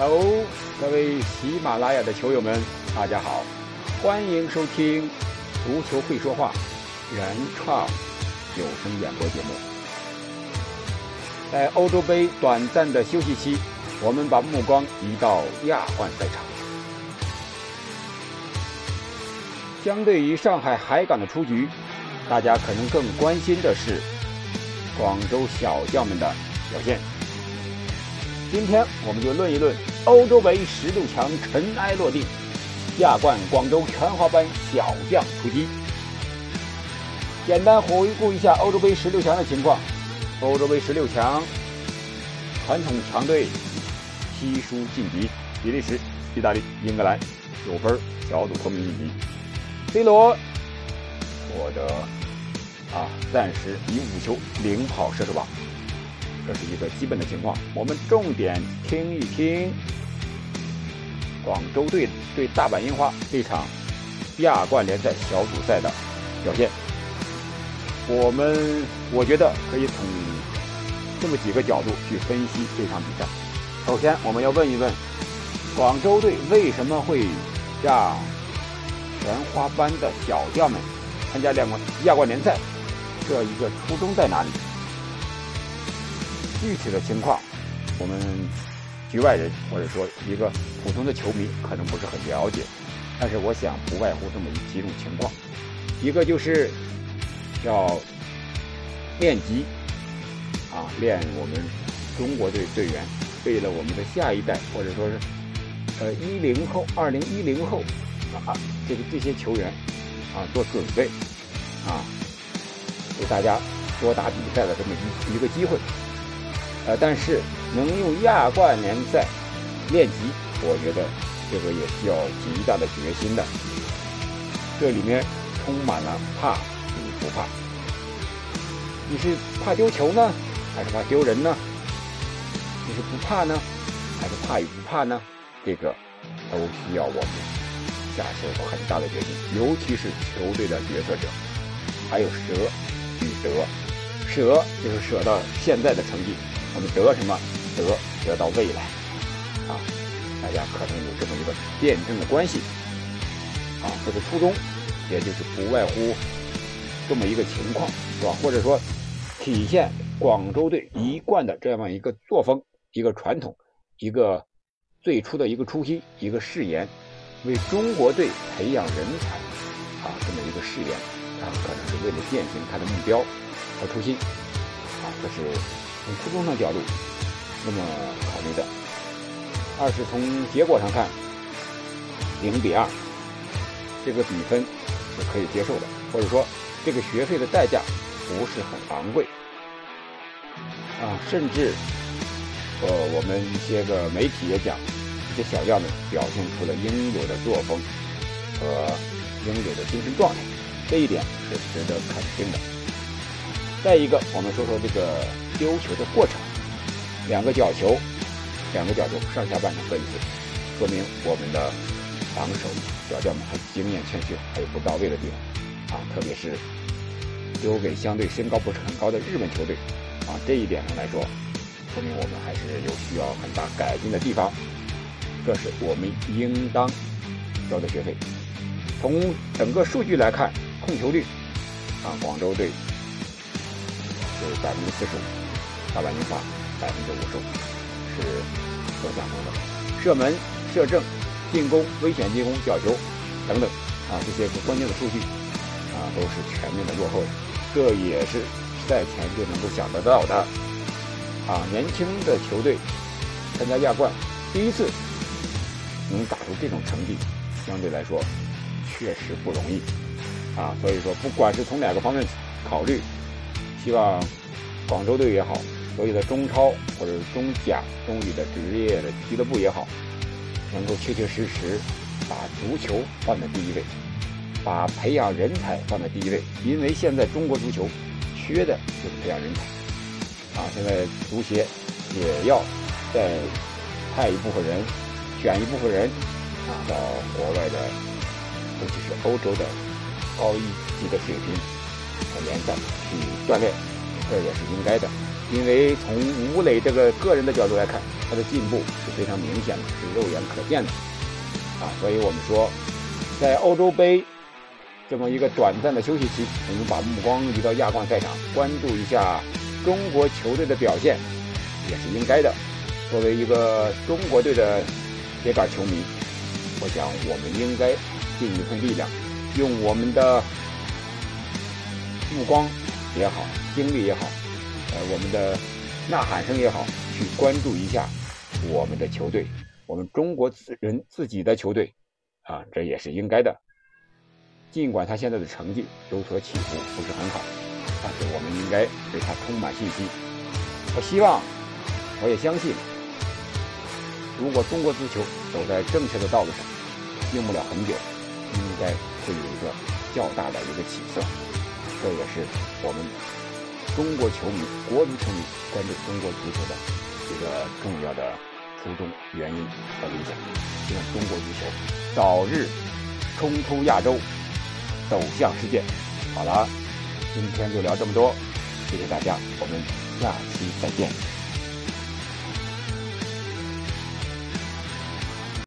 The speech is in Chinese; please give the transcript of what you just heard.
Hello，各位喜马拉雅的球友们，大家好，欢迎收听《足球会说话》原创有声演播节目。在欧洲杯短暂的休息期，我们把目光移到亚冠赛场。相对于上海海港的出局，大家可能更关心的是广州小将们的表现。今天我们就论一论欧洲杯十六强尘埃落定，亚冠广州全华班小将出击。简单回顾一下欧洲杯十六强的情况：欧洲杯十六强，传统强队悉数晋级，比利时、意大利、英格兰九分小组脱颖晋级。C 罗获得啊暂时以五球领跑射手榜。这是一个基本的情况，我们重点听一听广州队对大阪樱花这场亚冠联赛小组赛的表现。我们我觉得可以从这么几个角度去分析这场比赛。首先，我们要问一问广州队为什么会让全华班的小将们参加亚冠亚冠联赛？这一个初衷在哪里？具体的情况，我们局外人或者说一个普通的球迷可能不是很了解，但是我想不外乎这么几种情况，一个就是要练级啊，练我们中国队队员，为了我们的下一代或者说是呃一零后、二零一零后啊这个这些球员啊做准备啊，给大家多打比赛的这么一一个机会。呃，但是能用亚冠联赛练级，我觉得这个也需要极大的决心的。这里面充满了怕与不怕。你是怕丢球呢，还是怕丢人呢？你是不怕呢，还是怕与不怕呢？这个都需要我们下下很大的决心，尤其是球队的决策者，还有舍与得。舍就是舍到现在的成绩。我们得什么？得得到未来啊！大家可能有这么一个辩证的关系啊。这个初衷，也就是不外乎这么一个情况，是吧？或者说体现广州队一贯的这样一个作风、一个传统、一个最初的一个初心、一个誓言，为中国队培养人才啊这么一个誓言，啊，可能是为了践行他的目标和初心啊。这是。从初衷的角度，那么考虑的；二是从结果上看，零比二，这个比分是可以接受的，或者说这个学费的代价不是很昂贵啊。甚至，呃，我们一些个媒体也讲，这些小将们表现出了应有的作风和应有的精神状态，这一点是值得肯定的。再一个，我们说说这个丢球的过程，两个角球，两个角球上下半场各一次，说明我们的防守小将们还经验欠缺，还有不到位的地方啊，特别是丢给相对身高不是很高的日本球队啊，这一点上来说，说明我们还是有需要很大改进的地方，这是我们应当交的学费。从整个数据来看，控球率啊，广州队。是百分之四十五，大阪樱花百分之五十五，是所讲中的射门、射正、进攻、危险进攻、角球等等啊，这些关键的数据啊，都是全面的落后的。这也是赛前就能够想得到的啊。年轻的球队参加亚冠，第一次能打出这种成绩，相对来说确实不容易啊。所以说，不管是从哪个方面考虑。希望广州队也好，所有的中超或者中甲、中乙的职业的俱乐部也好，能够切切实实把足球放在第一位，把培养人才放在第一位。因为现在中国足球缺的就是培养人才啊！现在足协也要再派一部分人，选一部分人啊，到国外的，尤其是欧洲的高一级的水平。联赛去锻炼，这也是应该的因为从吴磊这个个人的角度来看，他的进步是非常明显的，是肉眼可见的啊。所以我们说，在欧洲杯这么一个短暂的休息期，我们把目光移到亚冠赛场，关注一下中国球队的表现，也是应该的。作为一个中国队的铁杆球迷，我想我们应该尽一份力量，用我们的目光也好，精力也好。呃，我们的呐喊声也好，去关注一下我们的球队，我们中国自人自己的球队，啊，这也是应该的。尽管他现在的成绩有所起伏，不是很好，但是我们应该对他充满信心。我希望，我也相信，如果中国足球走在正确的道路上，用不了很久，应该会有一个较大的一个起色。这也是我们。中国球迷、国足球迷关注中国足球的一个重要的初衷、原因和理想，希望中国足球早日冲出亚洲，走向世界。好了，今天就聊这么多，谢谢大家，我们下期再见。